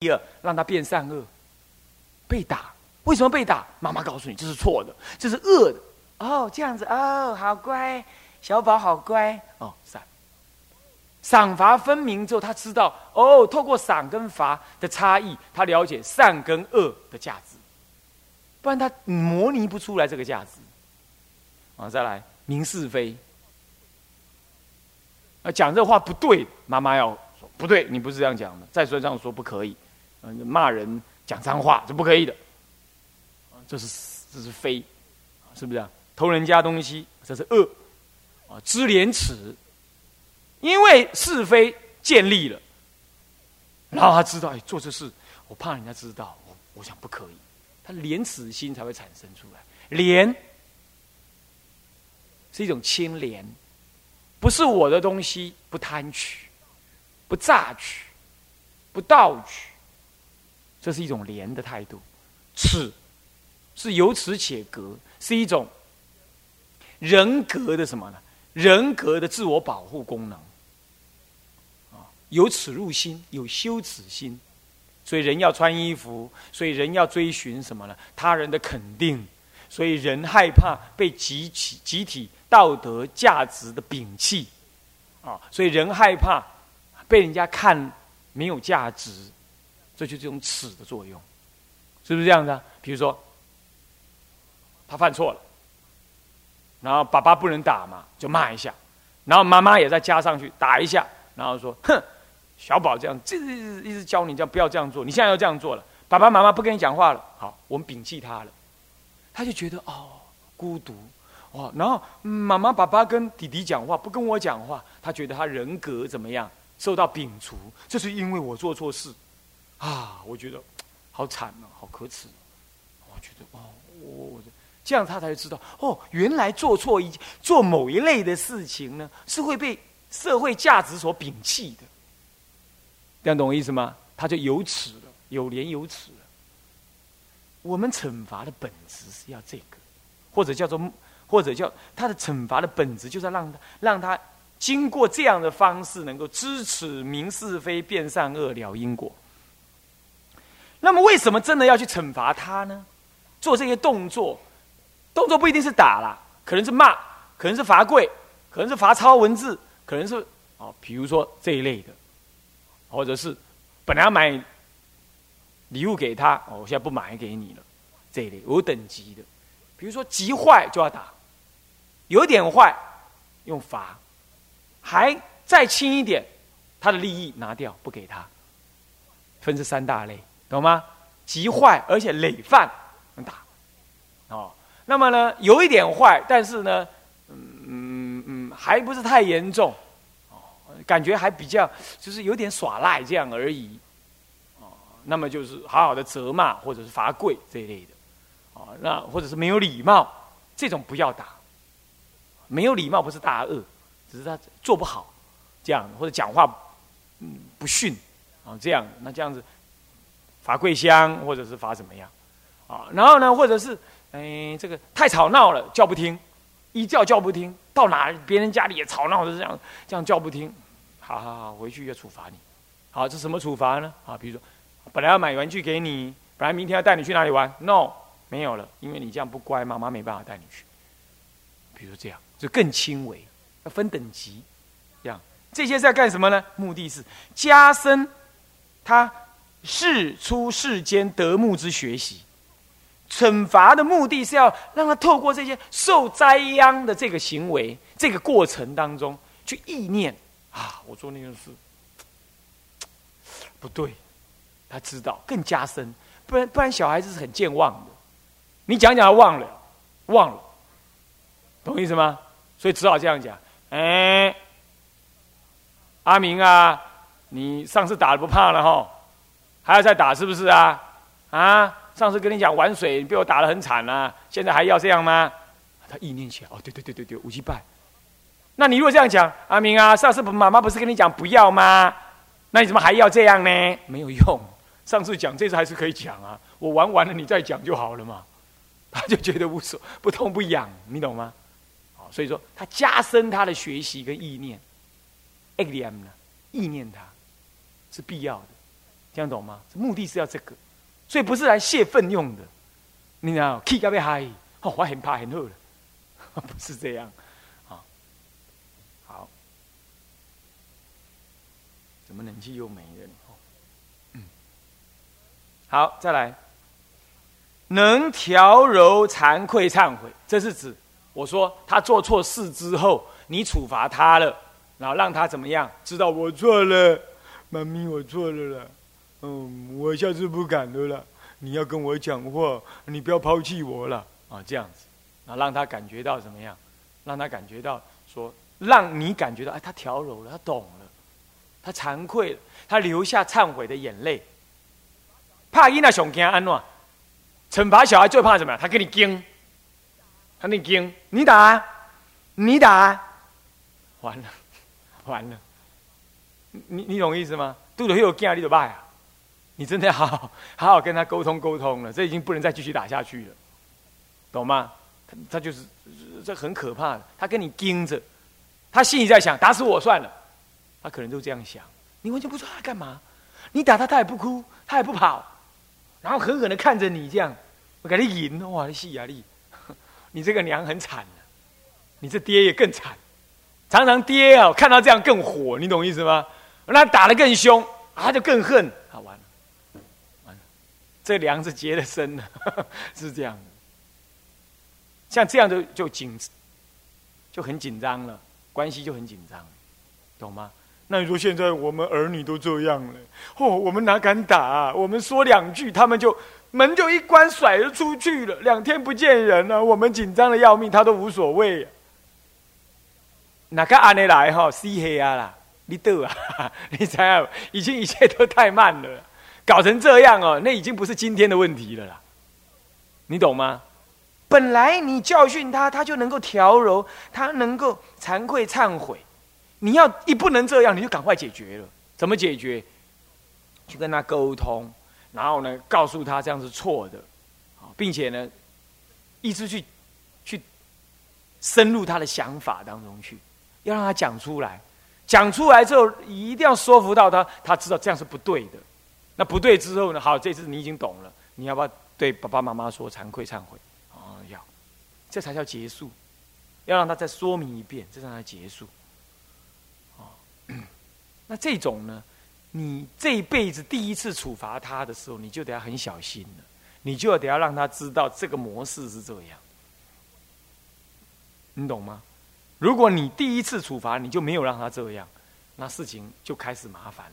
第二，让他变善恶，被打。为什么被打？妈妈告诉你这是错的，这是恶的。哦，这样子哦，好乖，小宝好乖哦。善赏罚分明之后，他知道哦，透过赏跟罚的差异，他了解善跟恶的价值。不然他模拟不出来这个价值。啊，再来明是非。啊，讲这话不对，妈妈要说不对，你不是这样讲的。再说这样说不可以，嗯，骂人讲脏话是不可以的。这是这是非，是不是啊？偷人家东西这是恶，啊，知廉耻，因为是非建立了，然后他知道，哎，做这事我怕人家知道，我我想不可以，他廉耻心才会产生出来。廉是一种清廉。不是我的东西，不贪取，不榨取，不盗取，这是一种廉的态度。耻是有耻且格，是一种人格的什么呢？人格的自我保护功能。啊，有耻入心，有羞耻心，所以人要穿衣服，所以人要追寻什么呢？他人的肯定，所以人害怕被集体集体。道德价值的摒弃，啊，所以人害怕被人家看没有价值，这就这种耻的作用，是不是这样的？比如说，他犯错了，然后爸爸不能打嘛，就骂一下，然后妈妈也再加上去打一下，然后说：“哼，小宝这样，这一直教你这样，不要这样做，你现在要这样做了，爸爸妈妈不跟你讲话了，好，我们摒弃他了。”他就觉得哦，孤独。哦，然后妈妈、爸爸跟弟弟讲话，不跟我讲话，他觉得他人格怎么样受到摒除？这是因为我做错事，啊，我觉得好惨啊，好可耻。我觉得哦，我这样他才知道哦，原来做错一做某一类的事情呢，是会被社会价值所摒弃的。这样懂我意思吗？他就有耻了，有廉有耻了。我们惩罚的本质是要这个，或者叫做。或者叫他的惩罚的本质，就是让他让他经过这样的方式，能够知耻明是非，辨善恶，了因果。那么，为什么真的要去惩罚他呢？做这些动作，动作不一定是打了，可能是骂，可能是罚跪，可能是罚抄文字，可能是哦，比如说这一类的，或者是本来要买礼物给他，哦，我现在不买给你了，这一类有等级的，比如说急坏就要打。有点坏，用罚；还再轻一点，他的利益拿掉，不给他。分这三大类，懂吗？极坏而且累犯，能打。哦，那么呢，有一点坏，但是呢，嗯嗯嗯，还不是太严重。哦，感觉还比较，就是有点耍赖这样而已。哦，那么就是好好的责骂或者是罚跪这一类的。哦，那或者是没有礼貌，这种不要打。没有礼貌不是大恶，只是他做不好，这样或者讲话嗯不逊啊这样，那这样子罚跪香或者是罚怎么样啊？然后呢，或者是哎这个太吵闹了叫不听，一叫叫不听，到哪别人家里也吵闹的这样这样叫不听，好好好回去要处罚你，好这什么处罚呢？啊，比如说本来要买玩具给你，本来明天要带你去哪里玩，no 没有了，因为你这样不乖，妈妈没办法带你去，比如这样。就更轻微，要分等级，这样这些是要干什么呢？目的是加深他世出世间得目之学习。惩罚的目的是要让他透过这些受灾殃的这个行为，这个过程当中去意念啊，我做那件事不对，他知道更加深，不然不然小孩子是很健忘的，你讲讲他忘了，忘了，懂意思吗？所以只好这样讲，哎，阿明啊，你上次打的不怕了哈，还要再打是不是啊？啊，上次跟你讲玩水，你被我打的很惨啊，现在还要这样吗？他意念起来，哦，对对对对对，无极拜。那你如果这样讲，阿明啊，上次妈妈不是跟你讲不要吗？那你怎么还要这样呢？没有用，上次讲，这次还是可以讲啊。我玩完了，你再讲就好了嘛。他就觉得无所不痛不痒，你懂吗？所以说，他加深他的学习跟意念，呢，意念他是必要的。这样懂吗？目的是要这个，所以不是来泄愤用的。你知道气到要嗨，哦，我很怕很饿了，不是这样，啊，好，怎么冷气又没了？嗯，好，再来，能调柔惭愧忏悔，这是指我说他做错事之后，你处罚他了，然后让他怎么样？知道我错了，妈咪，我错了了，嗯，我下次不敢了了。你要跟我讲话，你不要抛弃我了啊！这样子，啊，让他感觉到怎么样？让他感觉到说，让你感觉到，哎，他调柔了，他懂了，他惭愧了，他流下忏悔的眼泪。怕伊那熊惊安诺，惩罚小孩最怕什么？他给你惊，他给你惊，你打，你打，完了，完了，你你懂意思吗？肚子有惊，你就骂呀。你真的要好 好好好跟他沟通沟通了，这已经不能再继续打下去了，懂吗？他他就是这很可怕的，他跟你盯着，他心里在想打死我算了，他可能都这样想，你完全不知道他干嘛，你打他他也不哭，他也不跑，然后狠狠的看着你这样，我给你赢，哇，你戏压力，你这个娘很惨你这爹也更惨，常常爹啊看到这样更火，你懂意思吗？那打得更凶，他就更恨，这梁子结的深了，是这样的。像这样就就紧，就很紧张了，关系就很紧张，懂吗？那你说现在我们儿女都这样了，哦，我们哪敢打？我们说两句，他们就门就一关，甩了出去了。两天不见人了，我们紧张的要命，他都无所谓。哪个安尼来哈？死黑啊啦！你逗啊？你猜，已经一切都太慢了。搞成这样哦，那已经不是今天的问题了啦，你懂吗？本来你教训他，他就能够调柔，他能够惭愧忏悔。你要一不能这样，你就赶快解决了。怎么解决？去跟他沟通，然后呢，告诉他这样是错的，并且呢，一直去去深入他的想法当中去，要让他讲出来。讲出来之后，一定要说服到他，他知道这样是不对的。那不对之后呢？好，这次你已经懂了，你要不要对爸爸妈妈说惭愧忏悔？哦，要，这才叫结束。要让他再说明一遍，这才叫结束。哦，那这种呢，你这一辈子第一次处罚他的时候，你就得要很小心了，你就得要让他知道这个模式是这样。你懂吗？如果你第一次处罚你就没有让他这样，那事情就开始麻烦了。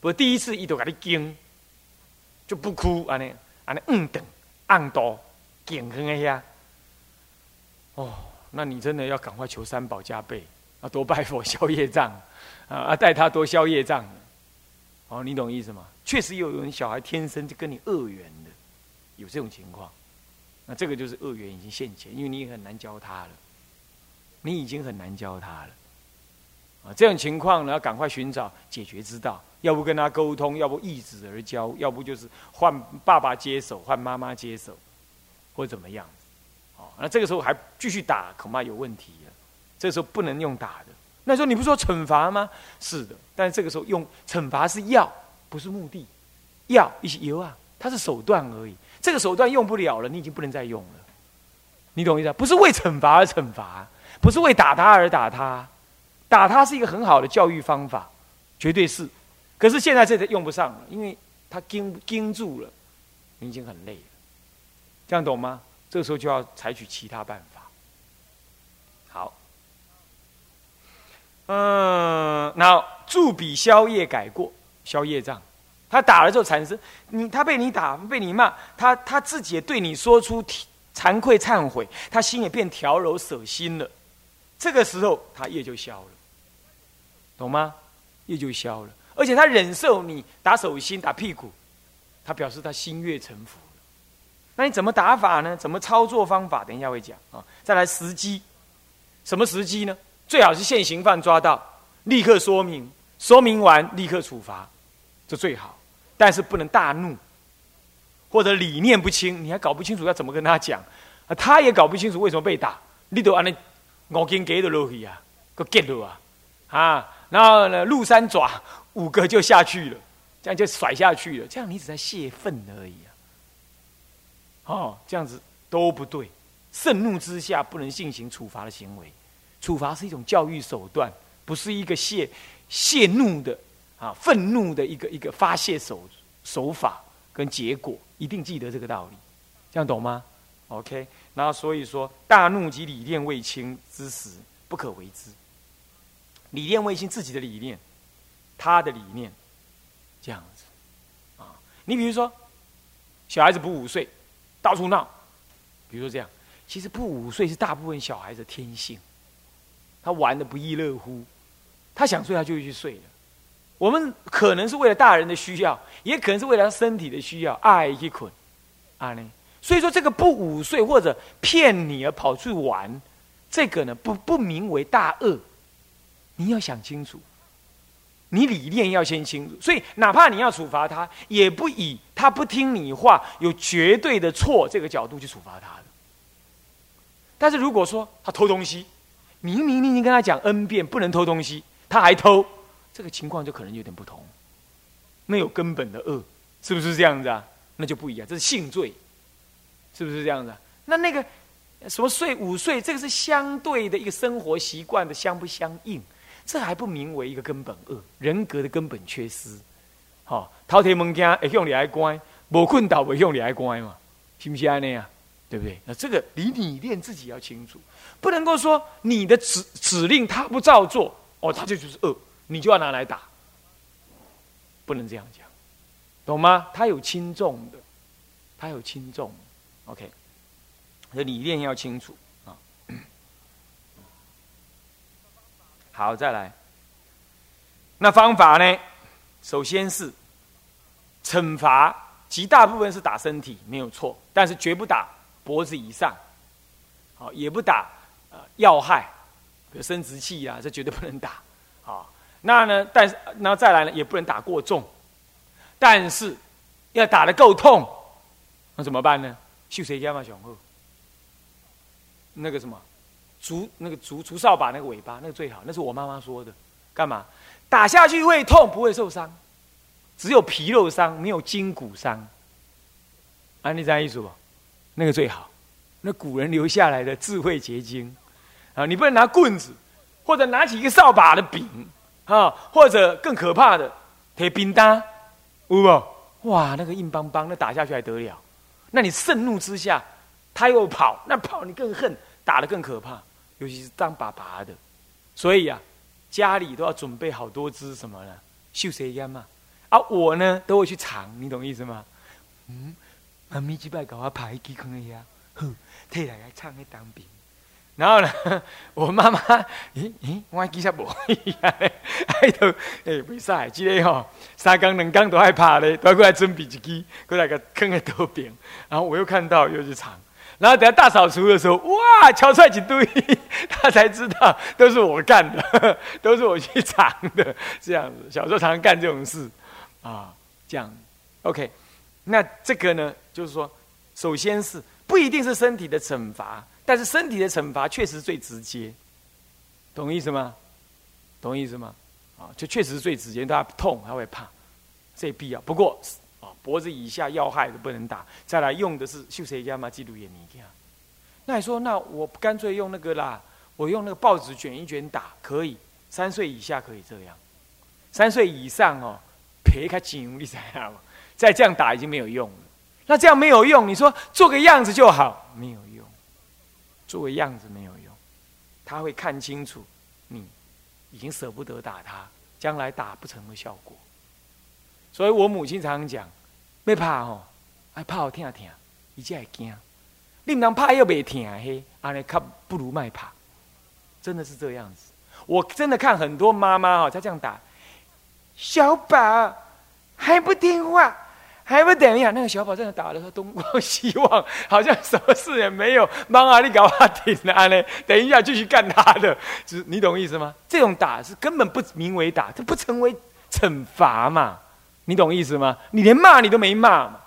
不第一次伊都给你惊，就不哭安尼安尼嗯等按多惊哼一下，哦，那你真的要赶快求三宝加倍啊，多拜佛消业障啊啊，带他多消业障，哦，你懂意思吗？确实有人小孩天生就跟你恶缘的，有这种情况，那这个就是恶缘已经现前，因为你很难教他了，你已经很难教他了。啊，这种情况呢，要赶快寻找解决之道。要不跟他沟通，要不易子而教，要不就是换爸爸接手，换妈妈接手，或怎么样？哦，那这个时候还继续打，恐怕有问题了。这时候不能用打的。那时候你不说惩罚吗？是的，但是这个时候用惩罚是要，不是目的。要一些油啊，它是手段而已。这个手段用不了了，你已经不能再用了。你懂意思？不是为惩罚而惩罚，不是为打他而打他。打他是一个很好的教育方法，绝对是。可是现在这个用不上了，因为他盯盯住了，你已经很累了。这样懂吗？这个时候就要采取其他办法。好，嗯，然后助笔消业改过，消业障。他打了之后产生，你他被你打，被你骂，他他自己也对你说出惭愧忏悔，他心也变调柔舍心了。这个时候他业就消了。懂吗？业就消了，而且他忍受你打手心、打屁股，他表示他心悦诚服那你怎么打法呢？怎么操作方法？等一下会讲啊。再来时机，什么时机呢？最好是现行犯抓到，立刻说明，说明完立刻处罚，这最好。但是不能大怒，或者理念不清，你还搞不清楚要怎么跟他讲啊？他也搞不清楚为什么被打，你都按那五根给的落去啊，个结了啊，啊。然后呢，鹿三爪五个就下去了，这样就甩下去了，这样你只在泄愤而已啊！哦，这样子都不对。盛怒之下不能进行处罚的行为，处罚是一种教育手段，不是一个泄泄怒的啊愤怒的一个一个发泄手手法跟结果，一定记得这个道理，这样懂吗？OK，然后所以说大怒及理念未清之时，不可为之。理念卫星，自己的理念，他的理念，这样子啊。你比如说，小孩子不午睡，到处闹，比如说这样。其实不午睡是大部分小孩子天性，他玩的不亦乐乎，他想睡他就会去睡了。我们可能是为了大人的需要，也可能是为了他身体的需要，爱一捆，啊呢。所以说这个不午睡或者骗你而跑去玩，这个呢不不名为大恶，你要想清楚，你理念要先清楚。所以哪怕你要处罚他，也不以他不听你话有绝对的错这个角度去处罚他。但是如果说他偷东西，明明你已经跟他讲 n 遍不能偷东西，他还偷，这个情况就可能有点不同。那有根本的恶，是不是这样子啊？那就不一样，这是性罪，是不是这样子？那那个什么睡午睡，这个是相对的一个生活习惯的相不相应，这还不名为一个根本恶，人格的根本缺失。好，偷天门家会向你来关，无困倒会向你来关嘛？是不是安尼啊？对不对？那这个你理念自己要清楚，不能够说你的指指令他不照做，哦，他就就是恶，你就要拿来打，不能这样讲，懂吗？他有轻重的，他有轻重，OK，这理念要清楚啊。好，再来，那方法呢？首先是惩罚，极大部分是打身体，没有错，但是绝不打。脖子以上，好也不打，呃要害，比如生殖器啊，这绝对不能打，好那呢，但是那再来呢，也不能打过重，但是要打的够痛，那怎么办呢？秀谁家嘛小后，那个什么，竹那个竹竹扫把那个尾巴那个最好，那是我妈妈说的，干嘛？打下去会痛，不会受伤，只有皮肉伤，没有筋骨伤，啊，你这样意思不？那个最好，那古人留下来的智慧结晶啊！你不能拿棍子，或者拿起一个扫把的柄啊，或者更可怕的铁冰刀，有不？哇，那个硬邦邦，那打下去还得了？那你盛怒之下，他又跑，那跑你更恨，打的更可怕，尤其是当爸爸的。所以啊，家里都要准备好多支什么呢？秀谁烟嘛？啊，我呢都会去藏，你懂意思吗？嗯。妈咪几摆搞我拍机空一下，哼，退来来唱去当兵。然后呢，我妈妈，咦咦，我还记实无，哎都哎袂使，即个吼三更两更都害怕咧，都过来准备一支，过来个坑个刀边。然后我又看到又去藏，然后等下大扫除的时候，哇，敲出来一堆，他才知道都是我干的，都是我去藏的，这样子。小时候常常干这种事，啊，这样，OK。那这个呢，就是说，首先是不一定是身体的惩罚，但是身体的惩罚确实最直接，懂意思吗？懂意思吗？啊，就确实最直接，他痛，他会怕，这必要。不过，脖子以下要害的不能打。再来用的是秀谁家嘛，记录也你看。那你说，那我干脆用那个啦，我用那个报纸卷一卷打可以。三岁以下可以这样，三岁以上哦，皮开紧，你知道吗？再这样打已经没有用了，那这样没有用，你说做个样子就好，没有用，做个样子没有用，他会看清楚你已经舍不得打他，将来打不成的效果。所以我母亲常常讲，别怕哦，爱怕好听听，你才会惊。你唔能怕又未听嘿，安尼较不如卖怕，真的是这样子。我真的看很多妈妈哈，她这样打小宝还不听话。还不等一下，那个小宝在那打的时候东光西望，好像什么事也没有。妈啊，你搞他顶啊嘞！等一下继续干他的，是你懂意思吗？这种打是根本不名为打，这不成为惩罚嘛？你懂意思吗？你连骂你都没骂嘛？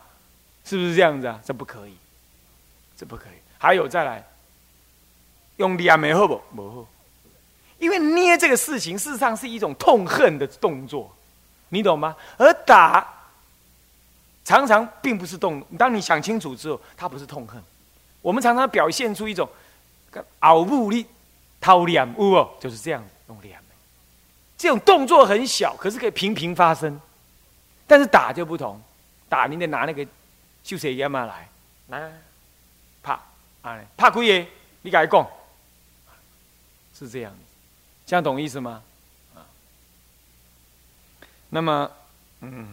是不是这样子啊？这不可以，这不可以。还有再来，用力啊没好不？没好，因为捏这个事情事实上是一种痛恨的动作。你懂吗？而打常常并不是动，当你想清楚之后，它不是痛恨。我们常常表现出一种嗷不力、掏脸呜哦，就是这样用力啊。这种动作很小，可是可以频频发生。但是打就不同，打你得拿那个秀水烟嘛来，来，怕啊，怕鬼耶！你改讲，是这样子，这样懂意思吗？啊，那么，嗯，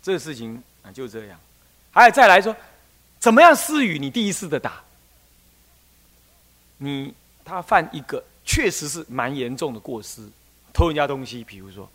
这个事情啊就这样。还有再来说，怎么样施予你第一次的打？你他犯一个。确实是蛮严重的过失，偷人家东西。比如说，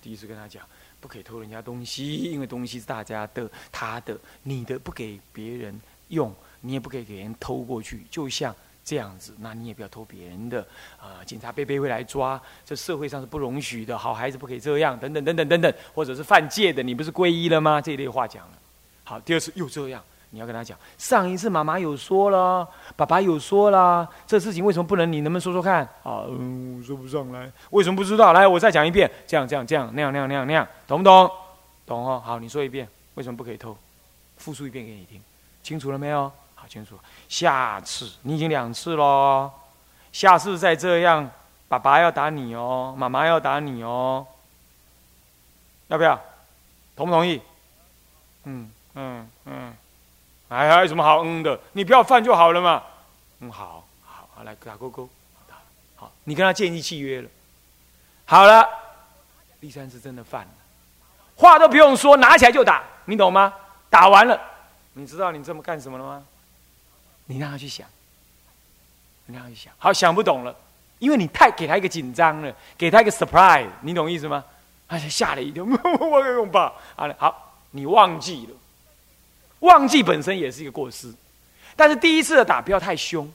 第一次跟他讲，不可以偷人家东西，因为东西是大家的，他的，你的不给别人用，你也不可以给人偷过去。就像这样子，那你也不要偷别人的。啊，警察贝贝会来抓，这社会上是不容许的。好孩子不可以这样，等等等等等等，或者是犯戒的，你不是皈依了吗？这一类话讲了。好，第二次又这样。你要跟他讲，上一次妈妈有说了，爸爸有说了，这事情为什么不能？你能不能说说看？啊，嗯，说不上来，为什么不知道？来，我再讲一遍，这样这样这样，那样那样那样那样，懂不懂？懂哦。好，你说一遍，为什么不可以偷？复述一遍给你听，清楚了没有？好，清楚。下次你已经两次喽，下次再这样，爸爸要打你哦，妈妈要打你哦，要不要？同不同意？嗯嗯嗯。哎，还有什么好嗯的？你不要犯就好了嘛。嗯，好，好，好，来打勾勾。好，你跟他建立契约了。好了，第三次真的犯了，话都不用说，拿起来就打，你懂吗？打完了，你知道你这么干什么了吗？你让他去想，你让他去想。好，想不懂了，因为你太给他一个紧张了，给他一个 surprise，你懂意思吗？他就吓了一跳，我用吧。好了，好，你忘记了。忘记本身也是一个过失，但是第一次的打不要太凶，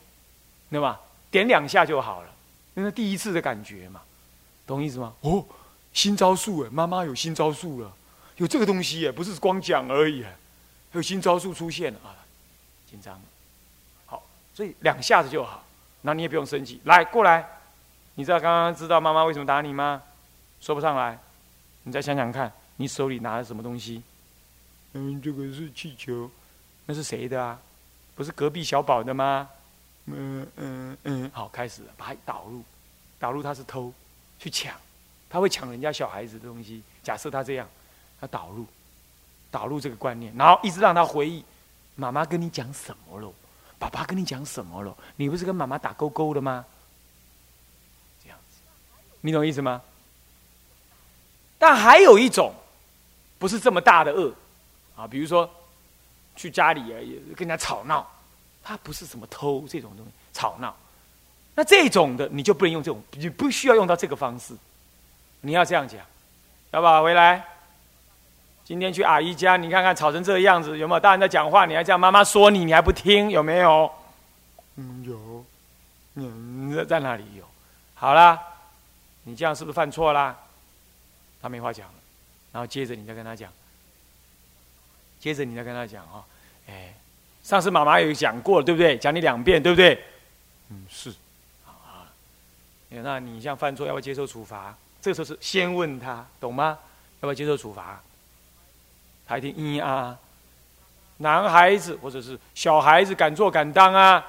对吧？点两下就好了，因为第一次的感觉嘛，懂意思吗？哦，新招数哎，妈妈有新招数了，有这个东西哎，不是光讲而已，还有新招数出现了啊，紧张，好，所以两下子就好，那你也不用生气，来过来，你知道刚刚知道妈妈为什么打你吗？说不上来，你再想想看，你手里拿的什么东西？嗯，这个是气球，那是谁的啊？不是隔壁小宝的吗？嗯嗯嗯，好，开始了，把它导入，导入他是偷，去抢，他会抢人家小孩子的东西。假设他这样，他导入，导入这个观念，然后一直让他回忆，妈妈跟你讲什么了？爸爸跟你讲什么了？你不是跟妈妈打勾勾的吗？这样子，你懂意思吗？但还有一种，不是这么大的恶。啊，比如说，去家里啊，也跟人家吵闹，他不是什么偷这种东西，吵闹，那这种的你就不能用这种，你不需要用到这个方式，你要这样讲，要不回来，今天去阿姨家，你看看吵成这个样子，有没有大人在讲话？你还叫妈妈说你，你还不听，有没有？嗯，有，嗯，在在哪里有？好啦，你这样是不是犯错啦？他没话讲，然后接着你再跟他讲。接着你再跟他讲哈，哎，上次妈妈有讲过，对不对？讲你两遍，对不对？嗯，是，啊，那你像犯错要不要接受处罚？这时候是先问他，懂吗？要不要接受处罚？他一听，嗯啊，男孩子或者是小孩子敢做敢当啊，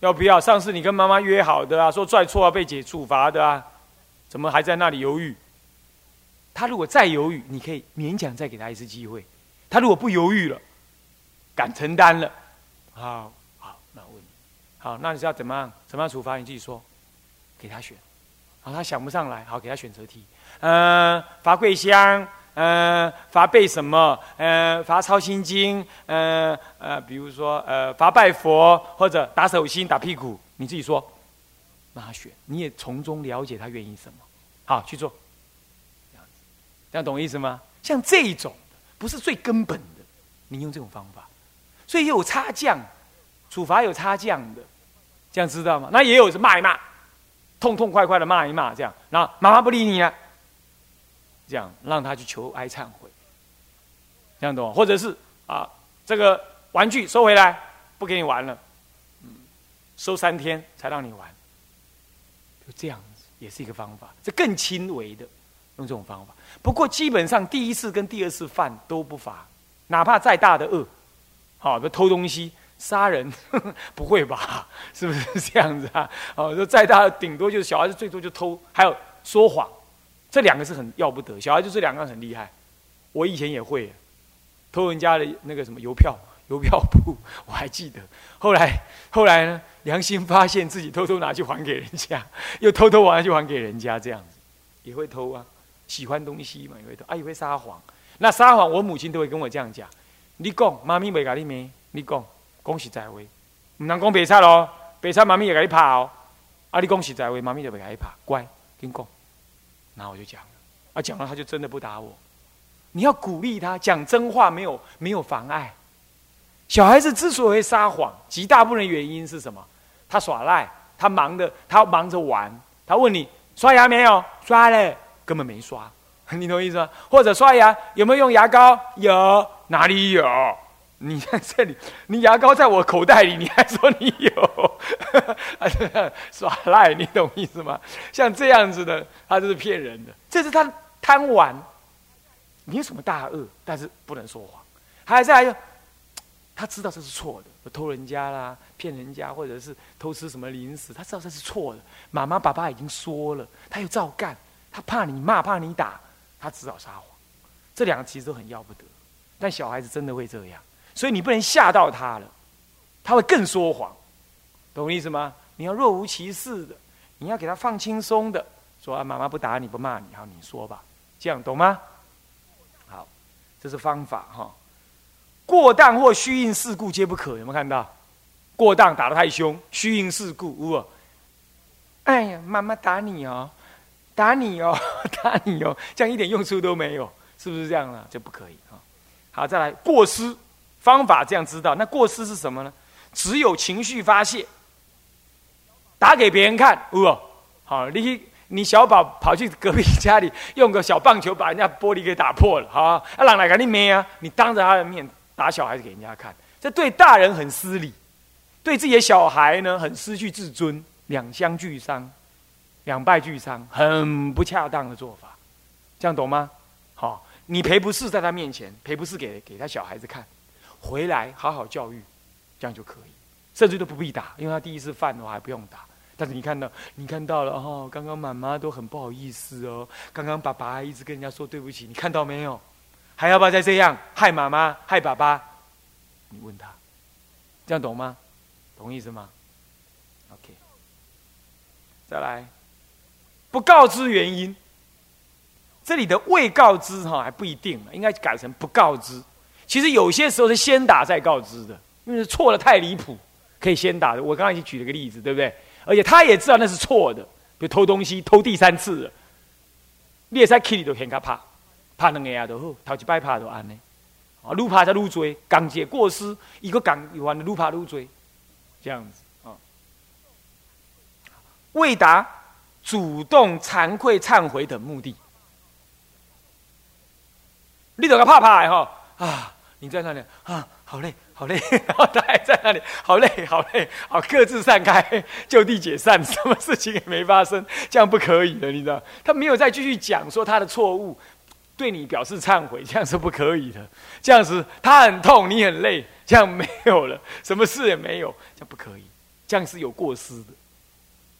要不要？上次你跟妈妈约好的啊，说拽错要被解处罚的啊，怎么还在那里犹豫？他如果再犹豫，你可以勉强再给他一次机会。他如果不犹豫了，敢承担了，好，好，那我问你，好，那你是要怎么样？怎么样处罚？你自己说，给他选。好，他想不上来，好，给他选择题。嗯，罚跪香，嗯，罚背什么？嗯，罚抄心经，嗯，呃，比如说，呃，罚拜佛，或者打手心、打屁股，你自己说，让他选，你也从中了解他愿意什么。好，去做。这样子，这样懂意思吗？像这一种。不是最根本的，你用这种方法，所以有差降，处罚有差降的，这样知道吗？那也有是骂一骂，痛痛快快的骂一骂，这样，然后妈妈不理你啊，这样让他去求哀忏悔，这样懂吗？或者是啊，这个玩具收回来，不给你玩了，嗯，收三天才让你玩，就这样子也是一个方法，这更轻微的，用这种方法。不过基本上第一次跟第二次犯都不罚，哪怕再大的恶，好，比偷东西、杀人，不会吧？是不是这样子啊？哦，说再大，顶多就是小孩子最多就偷，还有说谎，这两个是很要不得。小孩子这两个很厉害，我以前也会偷人家的那个什么邮票。邮票簿我还记得，后来后来呢，良心发现自己偷偷拿去还给人家，又偷偷拿去还给人家，这样子也会偷啊，喜欢东西嘛也会偷，啊也会撒谎。那撒谎，我母亲都会跟我这样讲：你讲妈咪未甲你咩？你讲恭喜在位，唔能讲白菜咯，白菜妈咪也甲你拍哦。啊，你恭喜在位，妈咪就袂甲你拍，乖，跟讲。然后我就讲，啊讲了他就真的不打我。你要鼓励他讲真话，没有没有妨碍。小孩子之所以会撒谎，极大部分原因是什么？他耍赖，他忙的，他忙着玩。他问你刷牙没有？刷了，根本没刷。你懂意思吗？或者刷牙有没有用牙膏？有，哪里有？你在这里，你牙膏在我口袋里，你还说你有？耍赖，你懂意思吗？像这样子的，他就是骗人的。这是他贪玩，没有什么大恶，但是不能说谎。还在。他知道这是错的，偷人家啦，骗人家，或者是偷吃什么零食，他知道这是错的。妈妈、爸爸已经说了，他又照干，他怕你骂，怕你打，他只好撒谎。这两个其实都很要不得，但小孩子真的会这样，所以你不能吓到他了，他会更说谎，懂我意思吗？你要若无其事的，你要给他放轻松的，说啊，妈妈不打你不骂你，好，你说吧，这样懂吗？好，这是方法哈。过当或虚应事故皆不可，有没有看到？过当打得太凶，虚应事故，呜！哎呀，妈妈打你哦，打你哦，打你哦，这样一点用处都没有，是不是这样呢？这不可以啊！好，再来过失方法，这样知道？那过失是什么呢？只有情绪发泄，打给别人看，哦！好，你你小宝跑去隔壁家里，用个小棒球把人家玻璃给打破了，好啊！啊，让来给你咩啊？你当着他的面。打小孩子给人家看，这对大人很失礼，对自己的小孩呢很失去自尊，两相俱伤，两败俱伤，很不恰当的做法，这样懂吗？好，你赔不是在他面前，赔不是给给他小孩子看，回来好好教育，这样就可以，甚至都不必打，因为他第一次犯的话还不用打。但是你看到，你看到了哦，刚刚妈妈都很不好意思哦，刚刚爸爸一直跟人家说对不起，你看到没有？还要不要再这样害妈妈害爸爸？你问他，这样懂吗？懂意思吗？OK，再来，不告知原因。这里的未告知哈还不一定，应该改成不告知。其实有些时候是先打再告知的，因为错的太离谱，可以先打的。我刚刚已经举了个例子，对不对？而且他也知道那是错的，比如偷东西偷第三次了，你也在 Kitty 都很可怕。怕两下就好，头一摆怕就安呢，啊，愈怕才愈多，刚解过失，一个刚有完的愈怕愈多，这样子啊。未达主动惭愧忏悔等目的，你都个怕怕的哈啊！你在那里啊，好累，好累，然后他还在那里，好累，好累，好各自散开，就地解散，什么事情也没发生，这样不可以的，你知道？他没有再继续讲说他的错误。对你表示忏悔，这样是不可以的。这样子，他很痛，你很累，这样没有了，什么事也没有，这样不可以。这样是有过失的，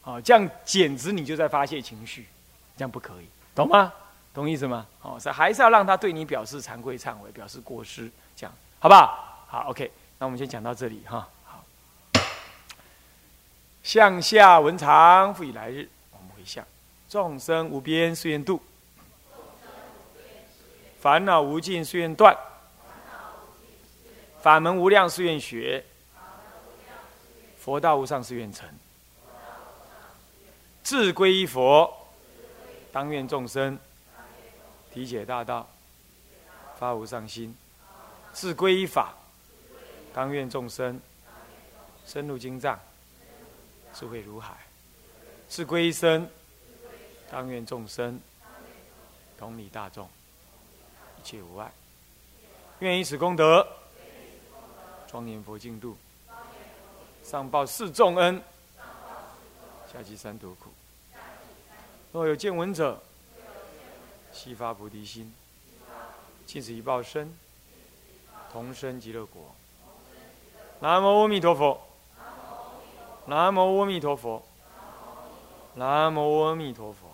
哦，这样简直你就在发泄情绪，这样不可以，懂吗？懂意思吗？哦，是还是要让他对你表示惭愧、忏悔，表示过失，这样好不好？好，OK，那我们先讲到这里哈。好，向下文长，复以来日，我们回向，众生无边誓愿度。烦恼无尽，誓愿断；法门无量，誓愿学；佛道无上，誓愿成。自归依佛，当愿众生体解大道，发无上心；自归依法，当愿众生深入经藏，智慧如海；自归依身，当愿众生同理大众。一切无碍，愿以此功德庄严佛净土，上报四重恩，下济三毒苦。若有见闻者，悉发菩提心，尽此一报身，同生极乐国。南无阿弥陀佛。南无阿弥陀佛。南无阿弥陀佛。